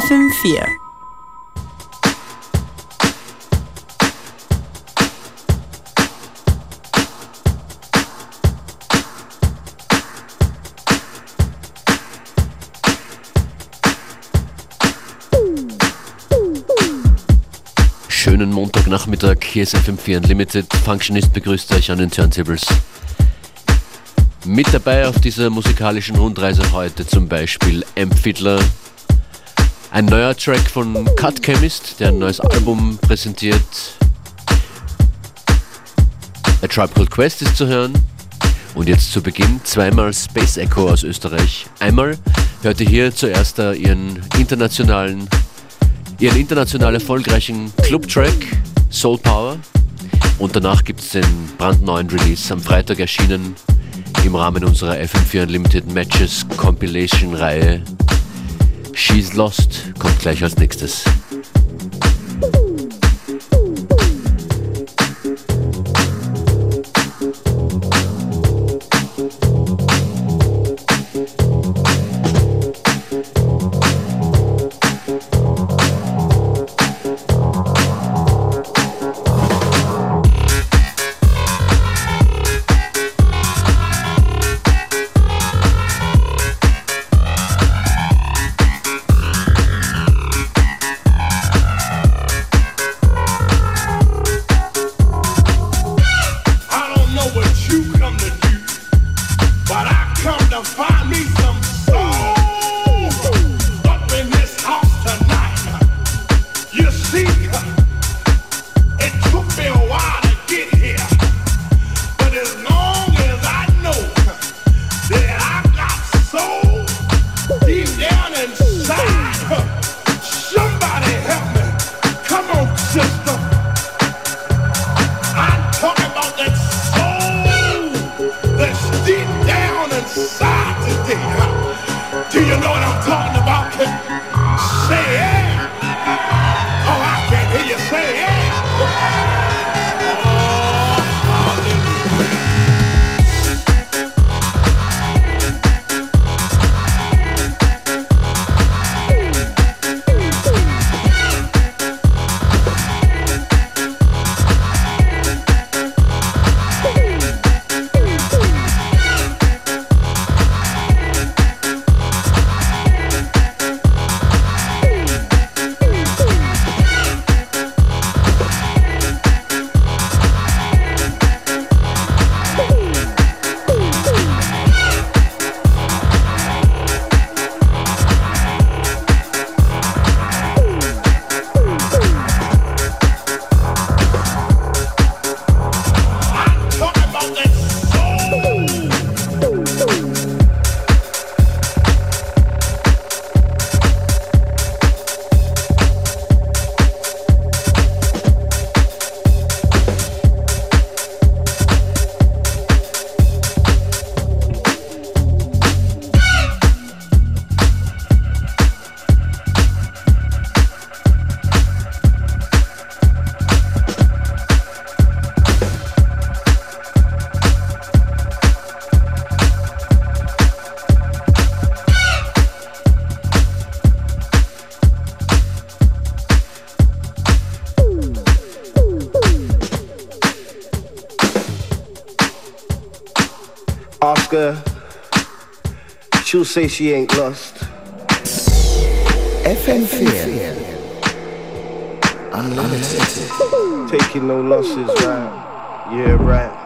FM4. Schönen Montagnachmittag, hier ist FM4 Unlimited. Functionist begrüßt euch an den Turntables. Mit dabei auf dieser musikalischen Rundreise heute zum Beispiel M. Fiddler, ein neuer Track von Cut Chemist, der ein neues Album präsentiert. A Tribe Called Quest ist zu hören. Und jetzt zu Beginn zweimal Space Echo aus Österreich. Einmal hört ihr hier zuerst ihren internationalen, ihren international erfolgreichen Club-Track Soul Power. Und danach gibt es den brandneuen Release am Freitag erschienen im Rahmen unserer FM4 Unlimited Matches Compilation Reihe. She's Lost kommt gleich als nächstes. She'll say she ain't lost. FM4 Unlimited. Taking no losses, right? Yeah, right.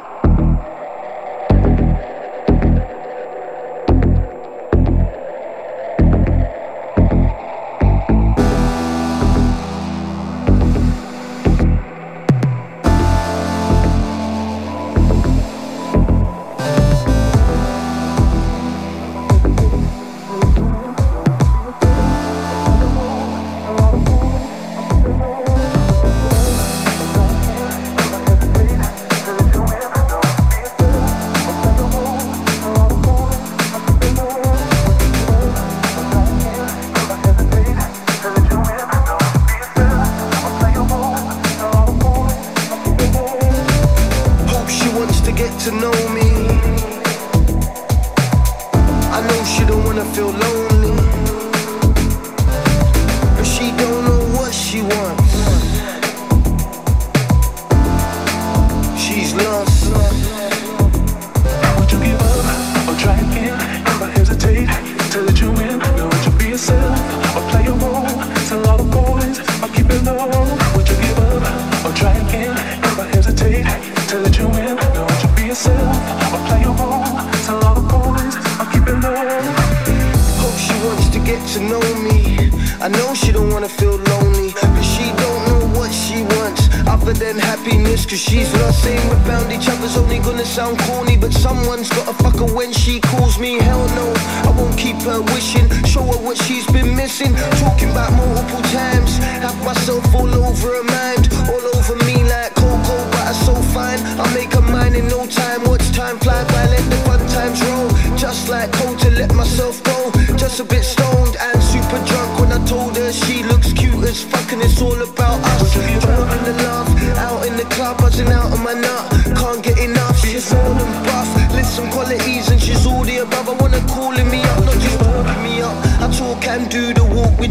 in happiness Cause she's what I say. We bound each other's only gonna sound corny But someone's gotta fuck her when she calls me. Hell no, I won't keep her wishing. Show her what she's been missing. Talking about multiple times. Have myself all over her mind All over me like Coco But I'm so fine. I make her mine in no time. Watch time fly by, let the fun times roll. Just like cold to let myself go. Just a bit stoned and super drunk When I told her she looks cute as fuck And it's all about us.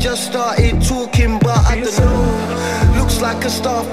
just started talking, but I don't know. Looks like a star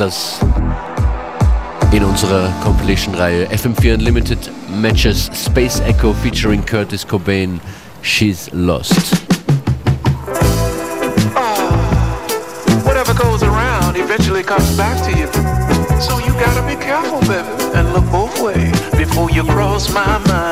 In unserer Compilation-Reihe FM4 Unlimited Matches Space Echo featuring Curtis Cobain, She's Lost. Ah, whatever goes around eventually comes back to you. So you gotta be careful, baby, and look both ways before you cross my mind.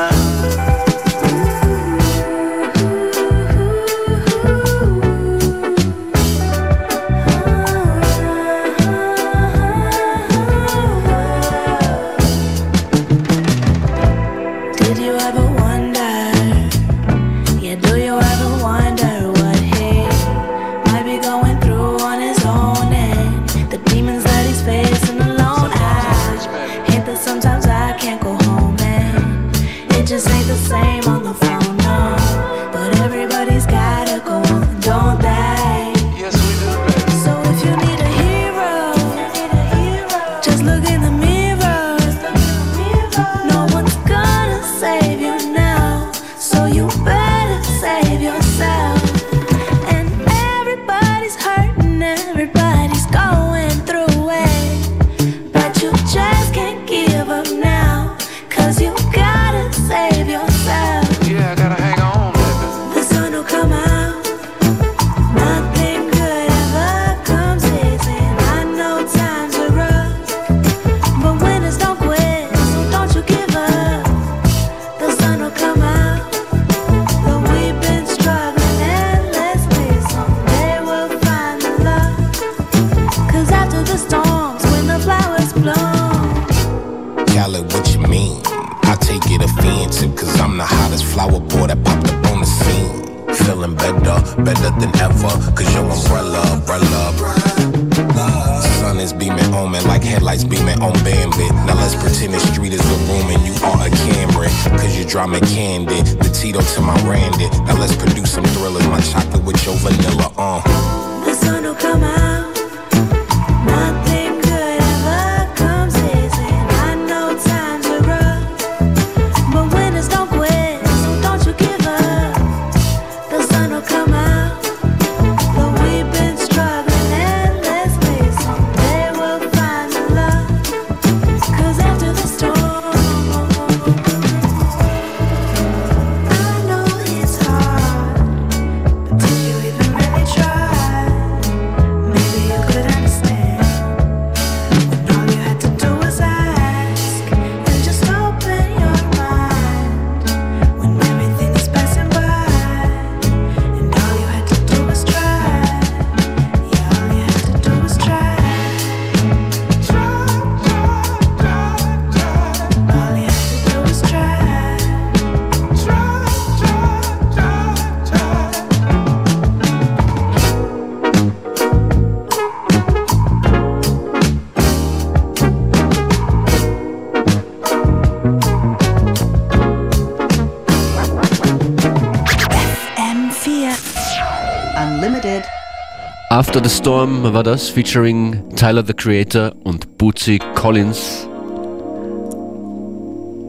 After the Storm war das, featuring Tyler the Creator und Bootsy Collins.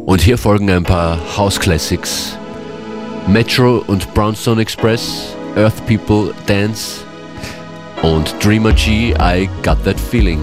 Und hier folgen ein paar House Classics. Metro und Brownstone Express, Earth People Dance und Dreamer G, I Got That Feeling.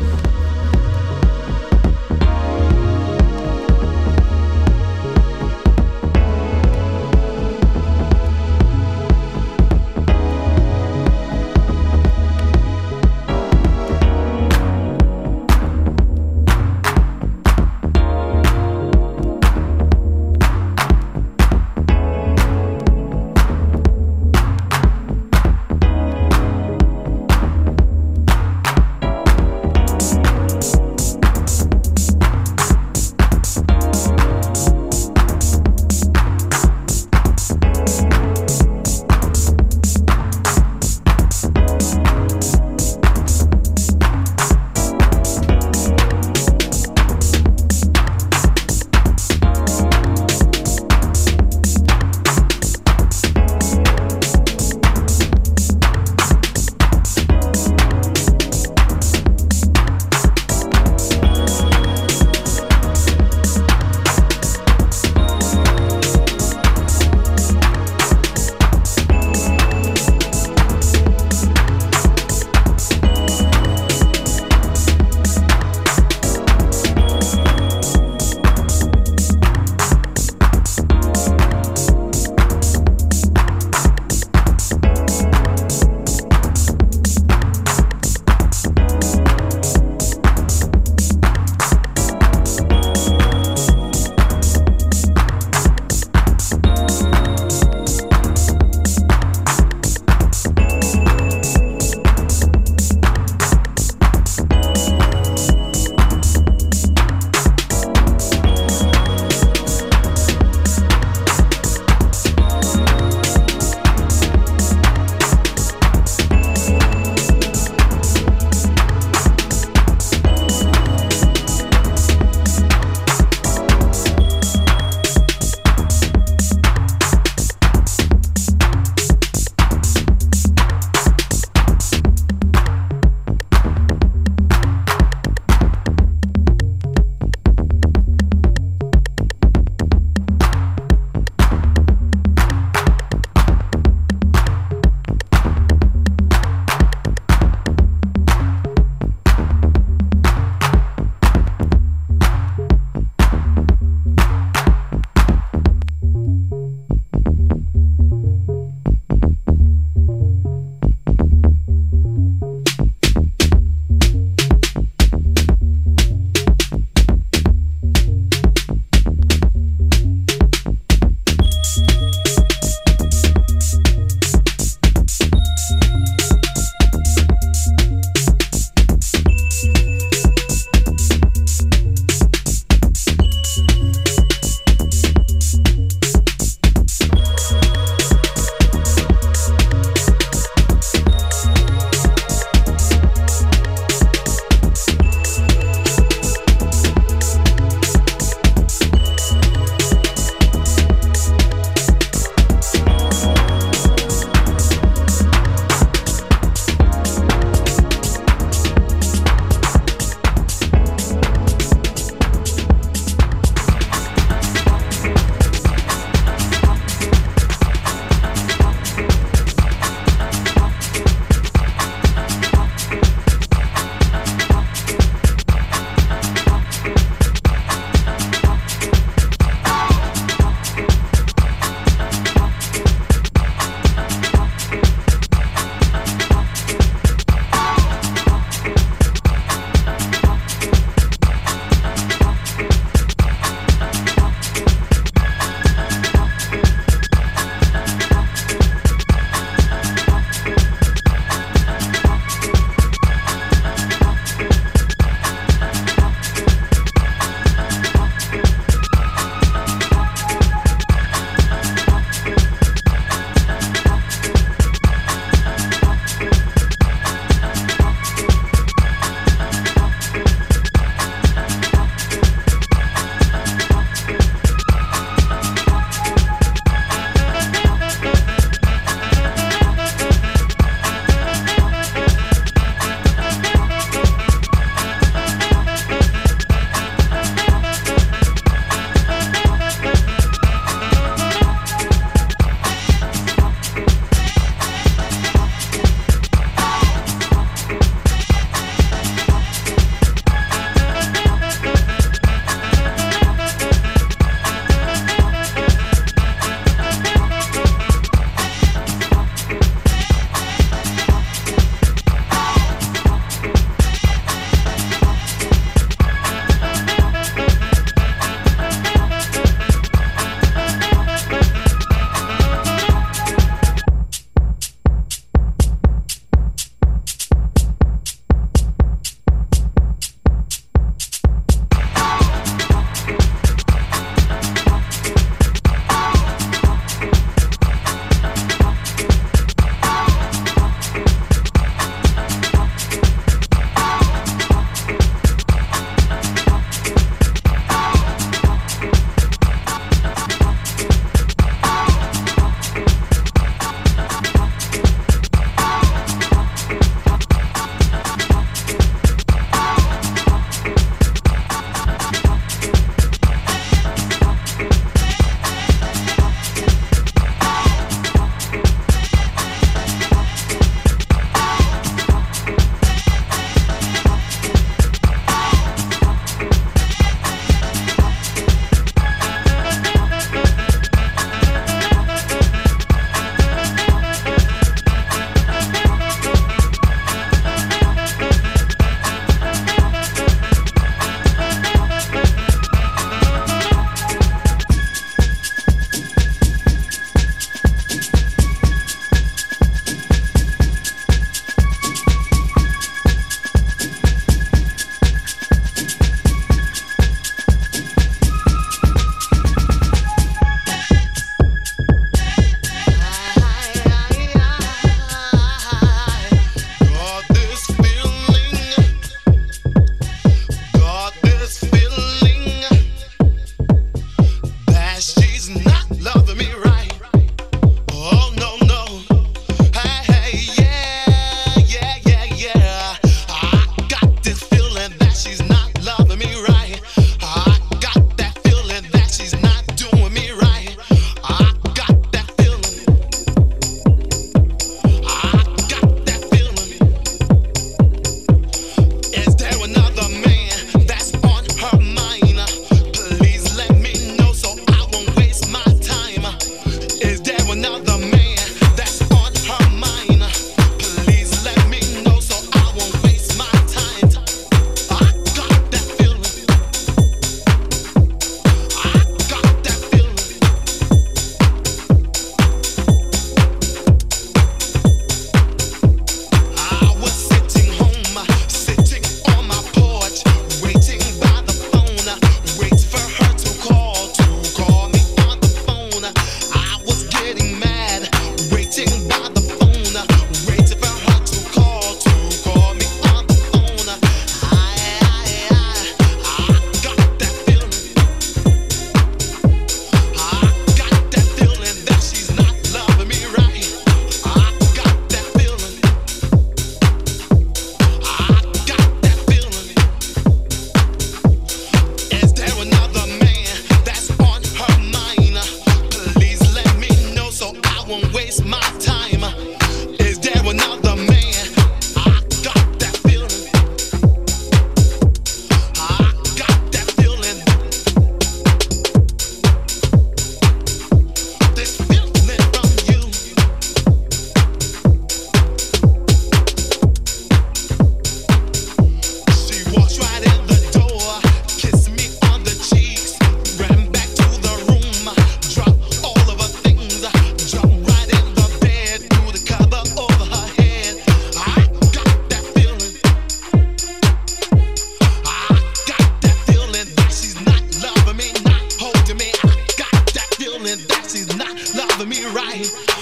that she's not loving me right.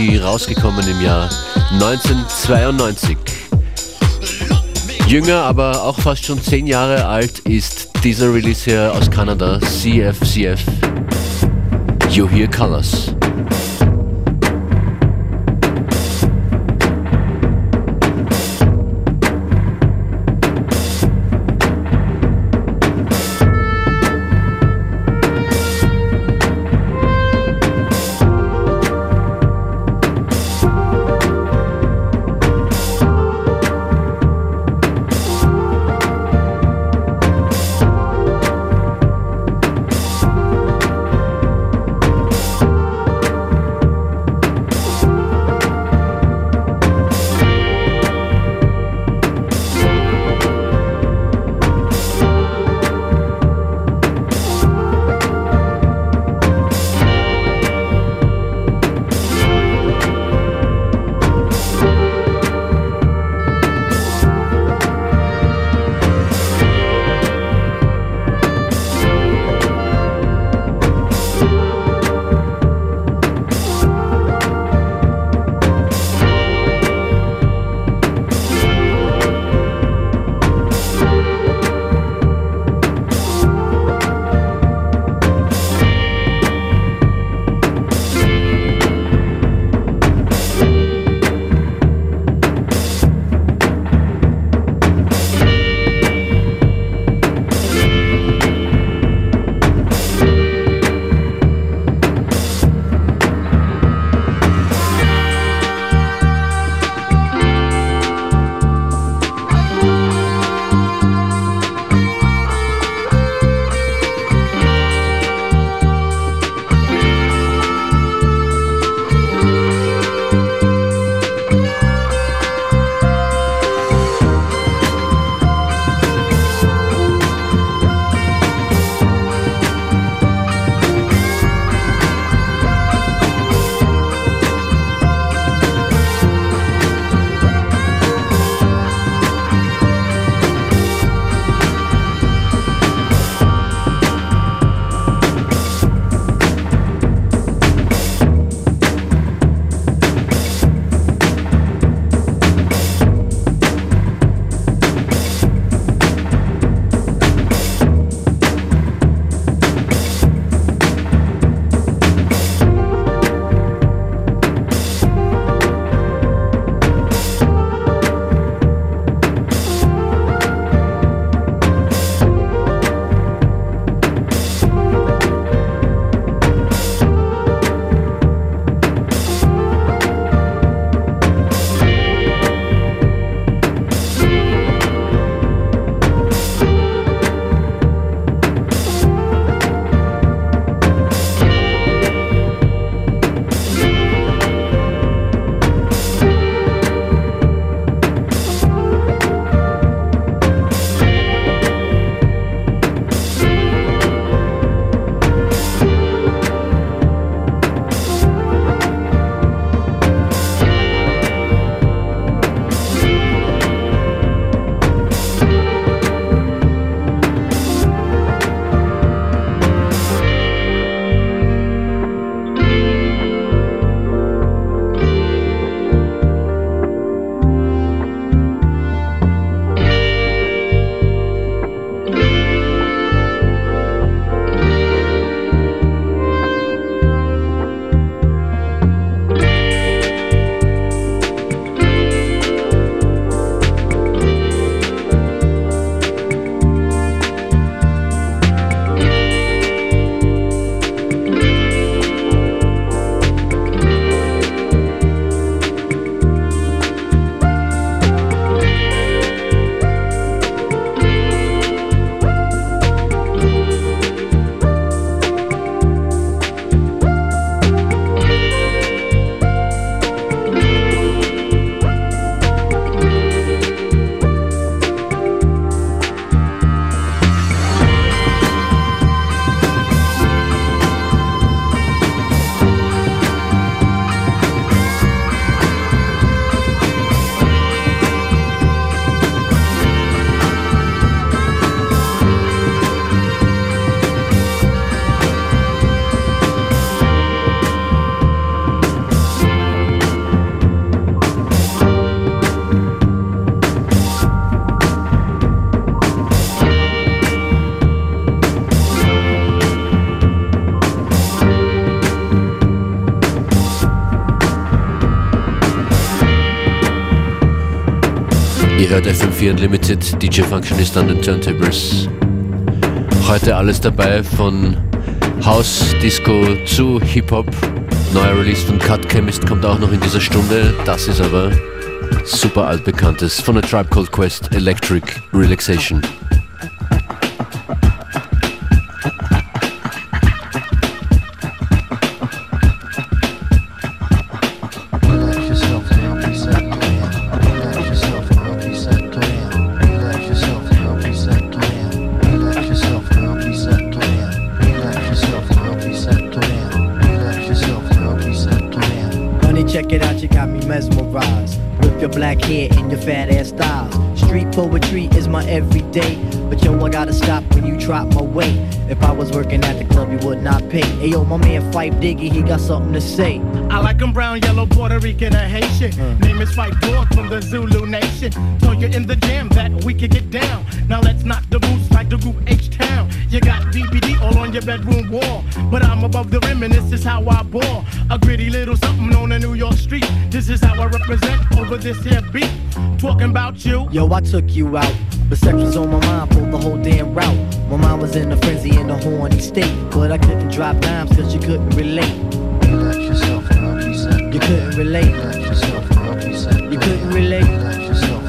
G rausgekommen im Jahr 1992. Jünger, aber auch fast schon zehn Jahre alt ist dieser Release hier aus Kanada, CFCF. You Hear Colors. Hört FM4 Unlimited, DJ Functionist an den Turntables. Heute alles dabei von House, Disco zu Hip-Hop. Neuer Release von Cut Chemist kommt auch noch in dieser Stunde. Das ist aber super altbekanntes von A Tribe Called Quest Electric Relaxation. My weight. If I was working at the club, you would not pay. Hey yo, my man Phife Diggy, he got something to say. I like him brown, yellow, Puerto Rican, or Haitian. Mm. Name is Phife Dog from the Zulu Nation. Told you in the jam that we could get down. Now let's knock the boots like the group H-Town. You got BBD all on your bedroom wall. But I'm above the rim and this is how I ball. A gritty little something on a New York street. This is how I represent over this here beat. Talking about you. Yo, I took you out. But sex was on my mind for the whole damn route. My mind was in a frenzy in a horny state. But I couldn't drop dimes cause you couldn't relate. Relax yourself. You couldn't relate. Relax yourself. You couldn't relate. Relax yourself.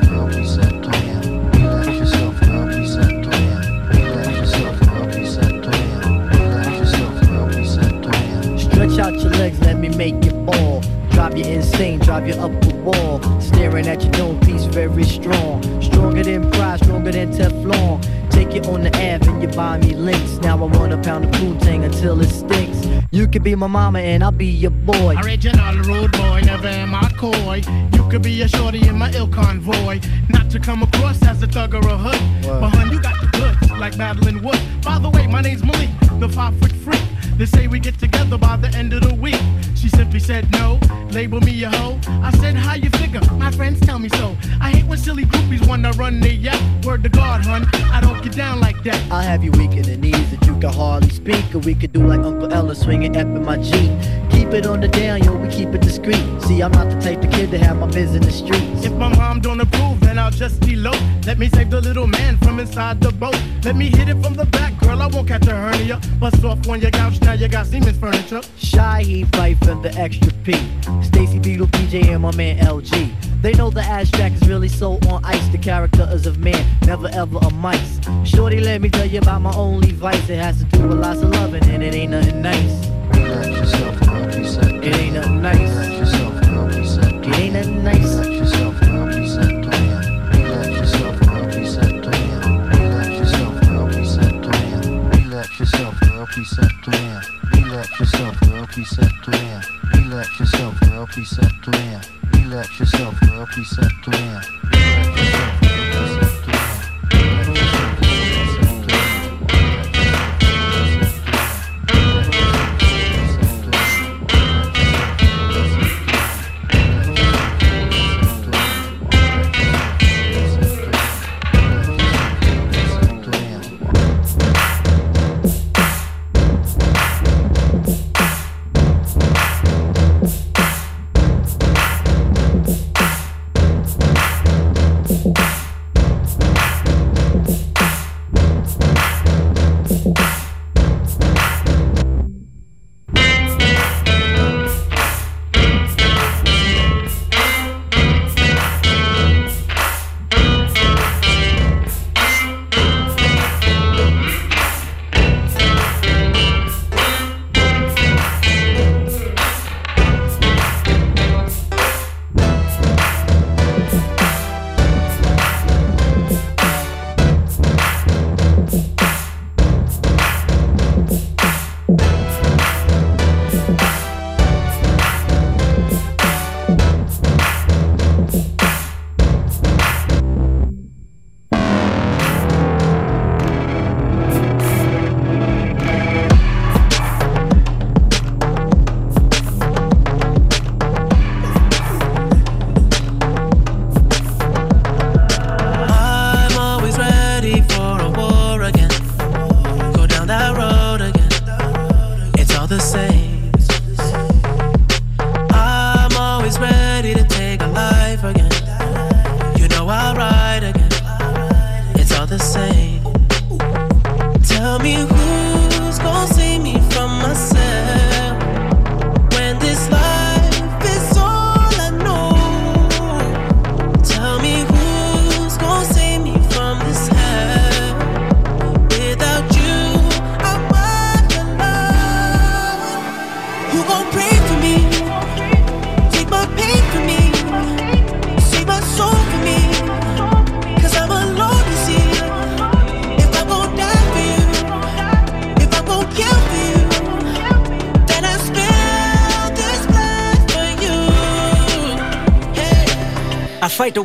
Stretch out your legs, let me make you fall. Drive you insane, drive you up wall. Staring at your known piece, very strong. Stronger than pride, stronger than Teflon. Take it on the Ave and you buy me links. Now I want a pound of Poontang until it stinks. You could be my mama and I'll be your boy. Original rude boy, never am I coy. You could be a shorty in my ill convoy. Not to come across as a thug or a hood. But hun, you got the goods, like Madeline Wood. By the way, my name's Malik, the five foot freak. They say we get together by the end of the week. She simply said no, label me a hoe. I said, how you figure? My friends tell me so. I hate when silly groupies wanna run their yap. Word to God, hun, I don't get down like that. I'll have you weak in the knees that you can hardly speak. Or we could do like Uncle L swinging up in my Jeep. Keep it on the down, yo, we keep it discreet. See, I'm not the type of kid to have my biz in the streets. If my mom don't approve, I'll just elope. Let me save the little man from inside the boat. Let me hit it from the back, girl, I won't catch a hernia. Bust off on your couch, now you got Seaman's furniture. Shy, he fight for the extra P. Stacy Beetle, PJ, and my man LG. They know the abstract is really so on ice. The character is of man, never ever a mice. Shorty, let me tell you about my only vice. It has to do with lots of loving, and it ain't nothing nice. Relax yourself, girl, reset. It ain't nothing nice. Relax yourself, girl, reset. It ain't nothing nice. Relax yourself, please settle down. Relax yourself, girl, please settle down. Relax yourself, girl, please settle down. Relax yourself, girl, please settle down. Relax yourself, girl, please settle down.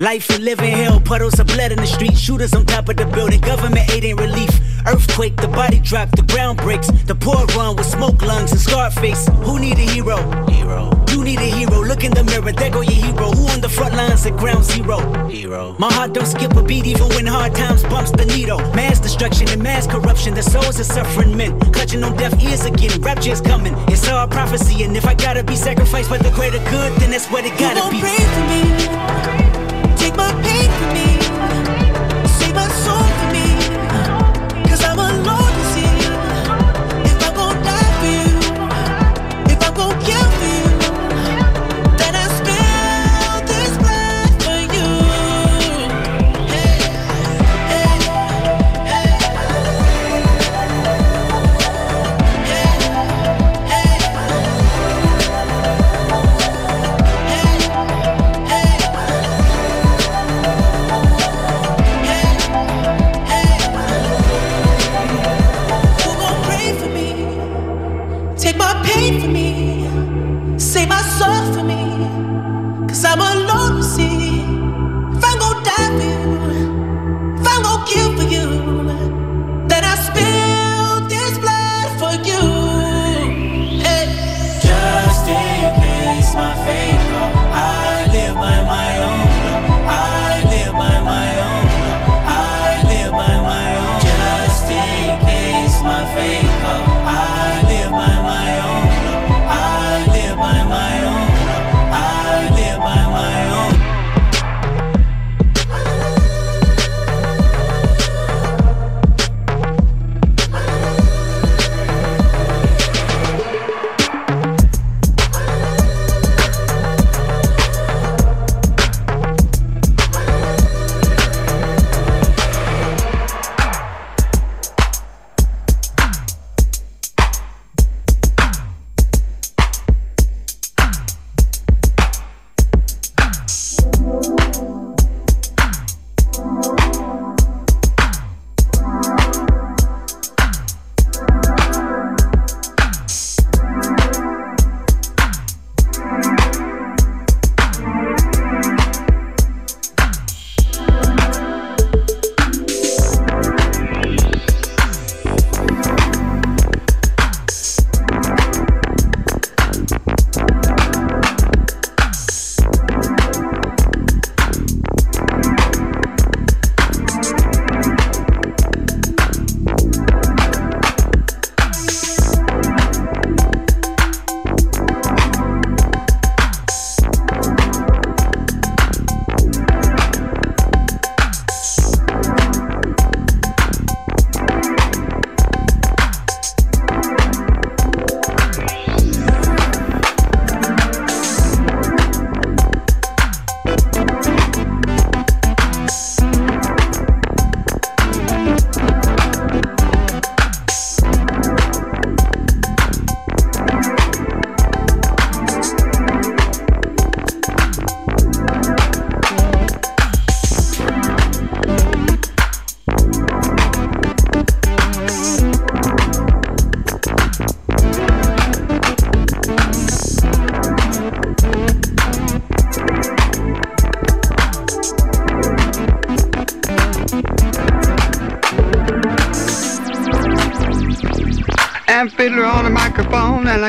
Life and living hell, puddles of blood in the street, shooters on top of the building, government aid ain't relief. Earthquake, the body drop, the ground breaks, the poor run with smoke lungs and scar face. Who need a hero? Hero. You need a hero. Look in the mirror, there go your hero. Who on the front lines at ground zero? Hero. My heart don't skip a beat even when hard times bumps the needle. Mass destruction and mass corruption, the souls of suffering men. Clutching on deaf ears again, rapture's coming. It's all prophecy, and if I gotta be sacrificed for the greater good, then that's what it gotta you be. Pray for me. Soul for me. Cause I'm alone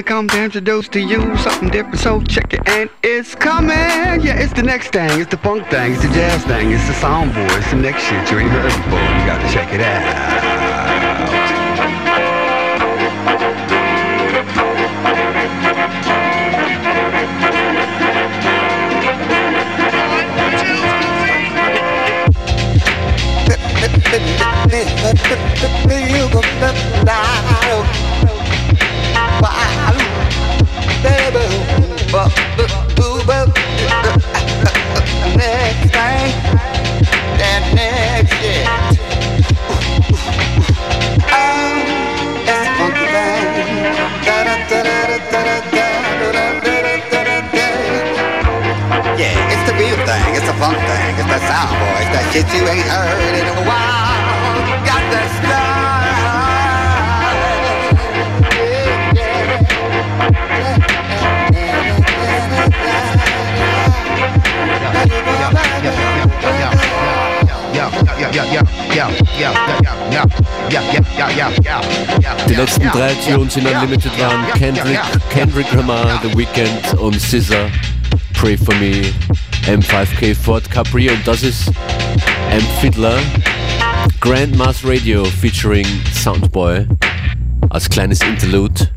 I come to introduce to you something different, so check it and it's coming. Yeah, it's the next thing, it's the funk thing, it's the jazz thing, it's the sound boy, it's the next shit you ain't heard before. You gotta check it out. Drei Tunes in Unlimited waren. Kendrick, Kendrick Lamar, The Weeknd und SZA, Pray For Me, M5K Ford Capri und das ist M Fiddler, Grandma's Radio featuring Soundboy als kleines Interlude.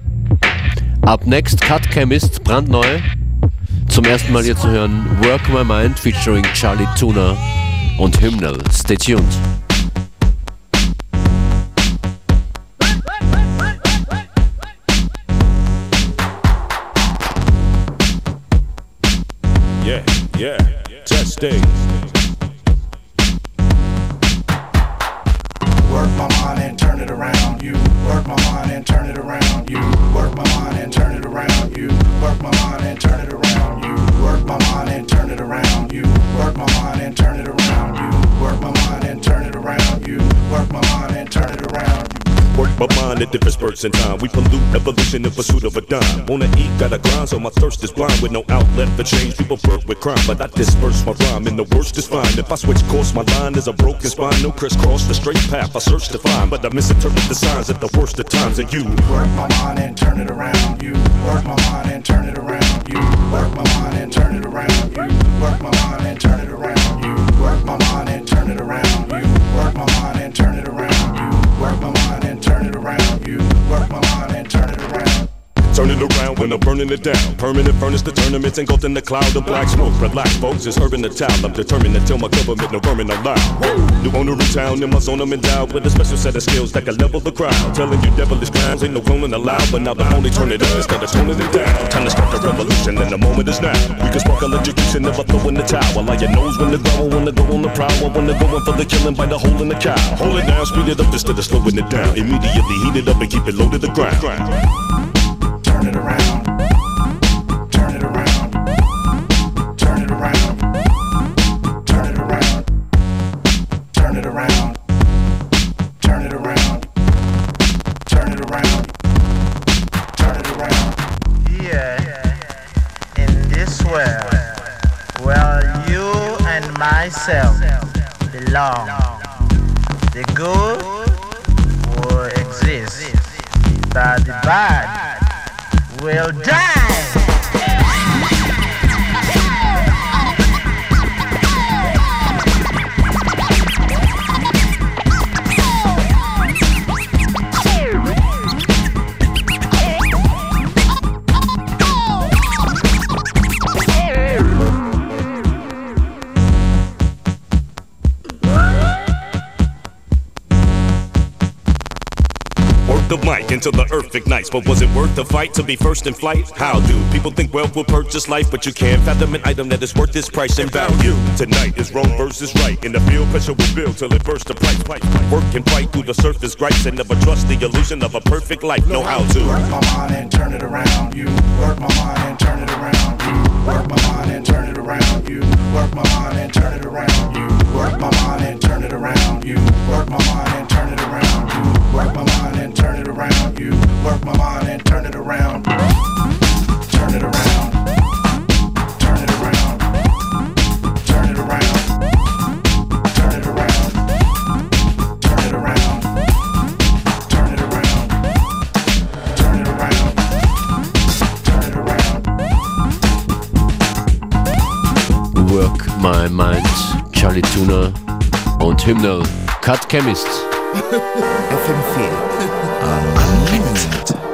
Up next Cut Chemist, brandneu. Zum ersten Mal hier zu hören Work My Mind featuring Charlie Tuna und Hymnal. Stay tuned. State. Spurts in time. We pollute evolution in pursuit of a dime. Wanna eat, gotta grind, so my thirst is blind with no outlet for change. People work with crime, but I disperse my rhyme, and the worst is fine. If I switch course, my line is a broken spine. No crisscross, the straight path I search to find, but I misinterpret the signs at the worst of times. And you work my mind and turn it around. You work my mind and turn it around. You work my mind and turn it around. You work my mind and turn it around. You work my mind and turn it around. Work my mind Turn it around when I'm burning it down. Permanent furnace, the tournaments engulfed in the cloud of black smoke. Relax, folks, it's urban the town. I'm determined to tell my government no vermin allowed. New owner in town, in my zone, I'm endowed with a special set of skills that can level the crowd. Telling you devilish clowns ain't no cloning allowed, but now the only turn it up instead of toning it down. Time to start the revolution, and the moment is now. We can spark electrocution, never throw in the towel. Like your nose when the growl, when the go on the prowl, when the going for the killing, by the hole in the cow. Hold it down, speed it up instead of slowing it down. Immediately heat it up and keep it low to the ground around. Earth ignites. But was it worth the fight to be first in flight? How do people think wealth will purchase life? But you can't fathom an item that is worth its price and value. Tonight is wrong versus right. In the field, pressure will build till it bursts the price. Work and fight through the surface gripes and never trust the illusion of a perfect life. Know how to work my mind and turn it around. You work my mind and turn it around. You work my mind and turn it around. You work my mind and turn it around. You work my mind and turn it around. You work my mind and turn it around. You work my mind and turn it around. You work my mind and turn it around. Turn it around. Turn it around. Turn it around. Turn it around. Turn it around. Turn it around. Work My Mind, Chali 2na und Hymnal, Cut Chemist. FM4 Unlimited.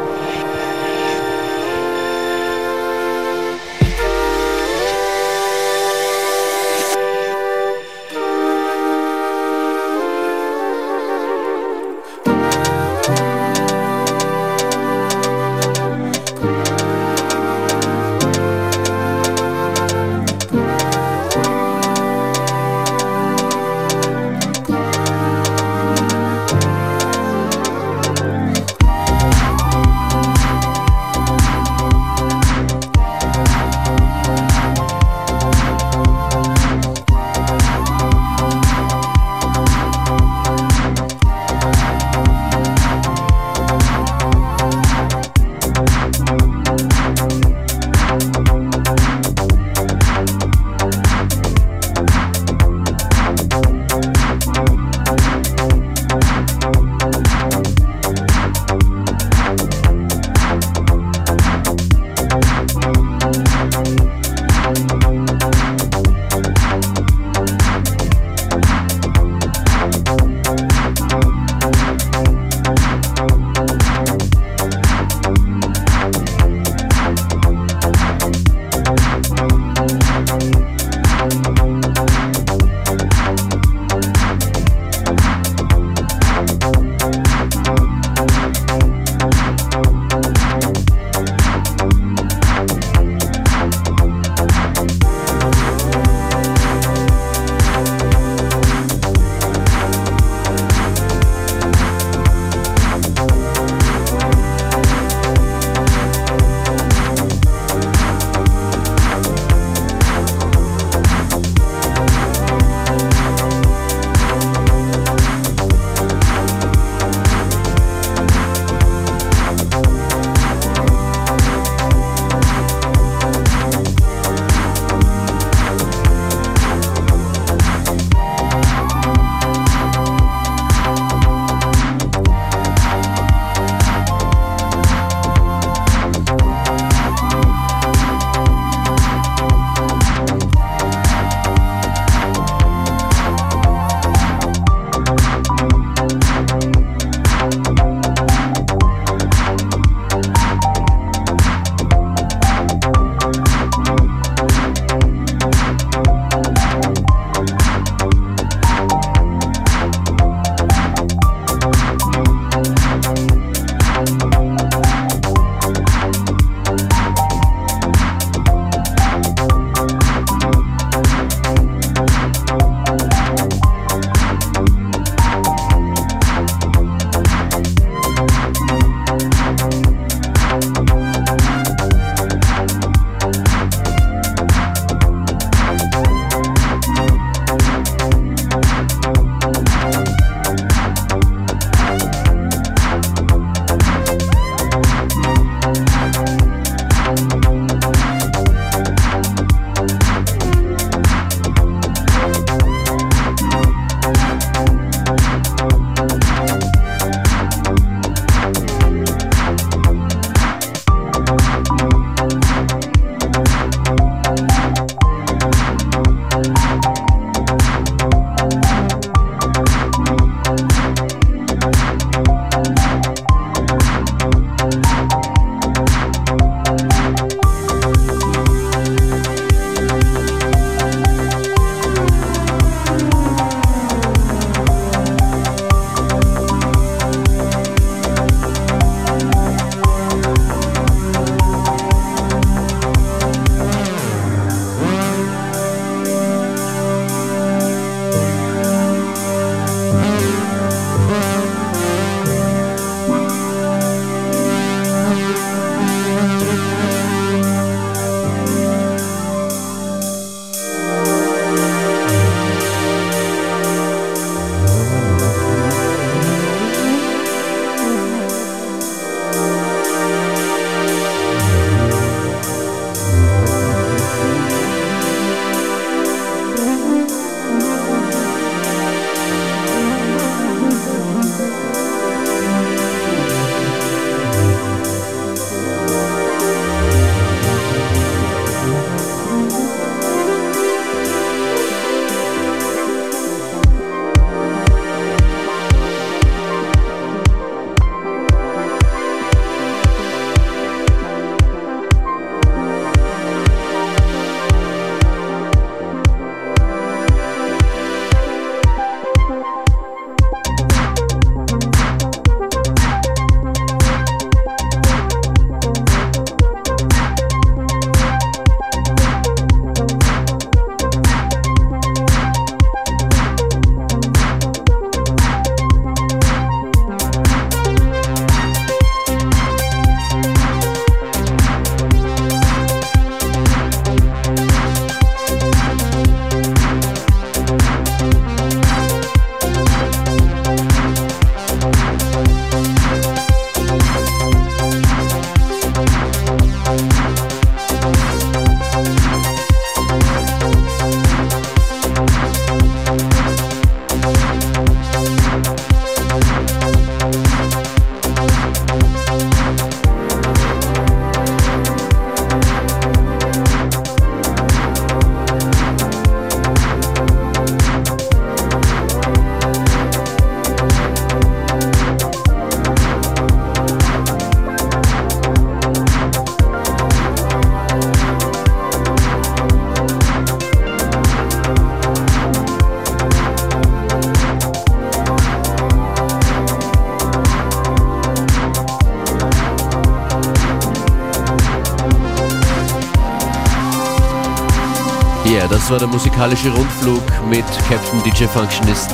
Das war der musikalische Rundflug mit Captain DJ Functionist.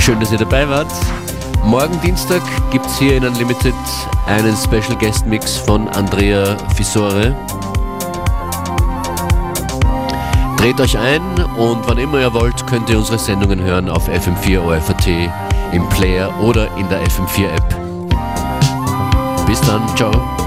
Schön, dass ihr dabei wart. Morgen Dienstag gibt es hier in Unlimited einen Special Guest Mix von Andrea Fisore. Dreht euch ein und wann immer ihr wollt, könnt ihr unsere Sendungen hören auf FM4 OFAT im Player oder in der FM4 App. Bis dann, ciao.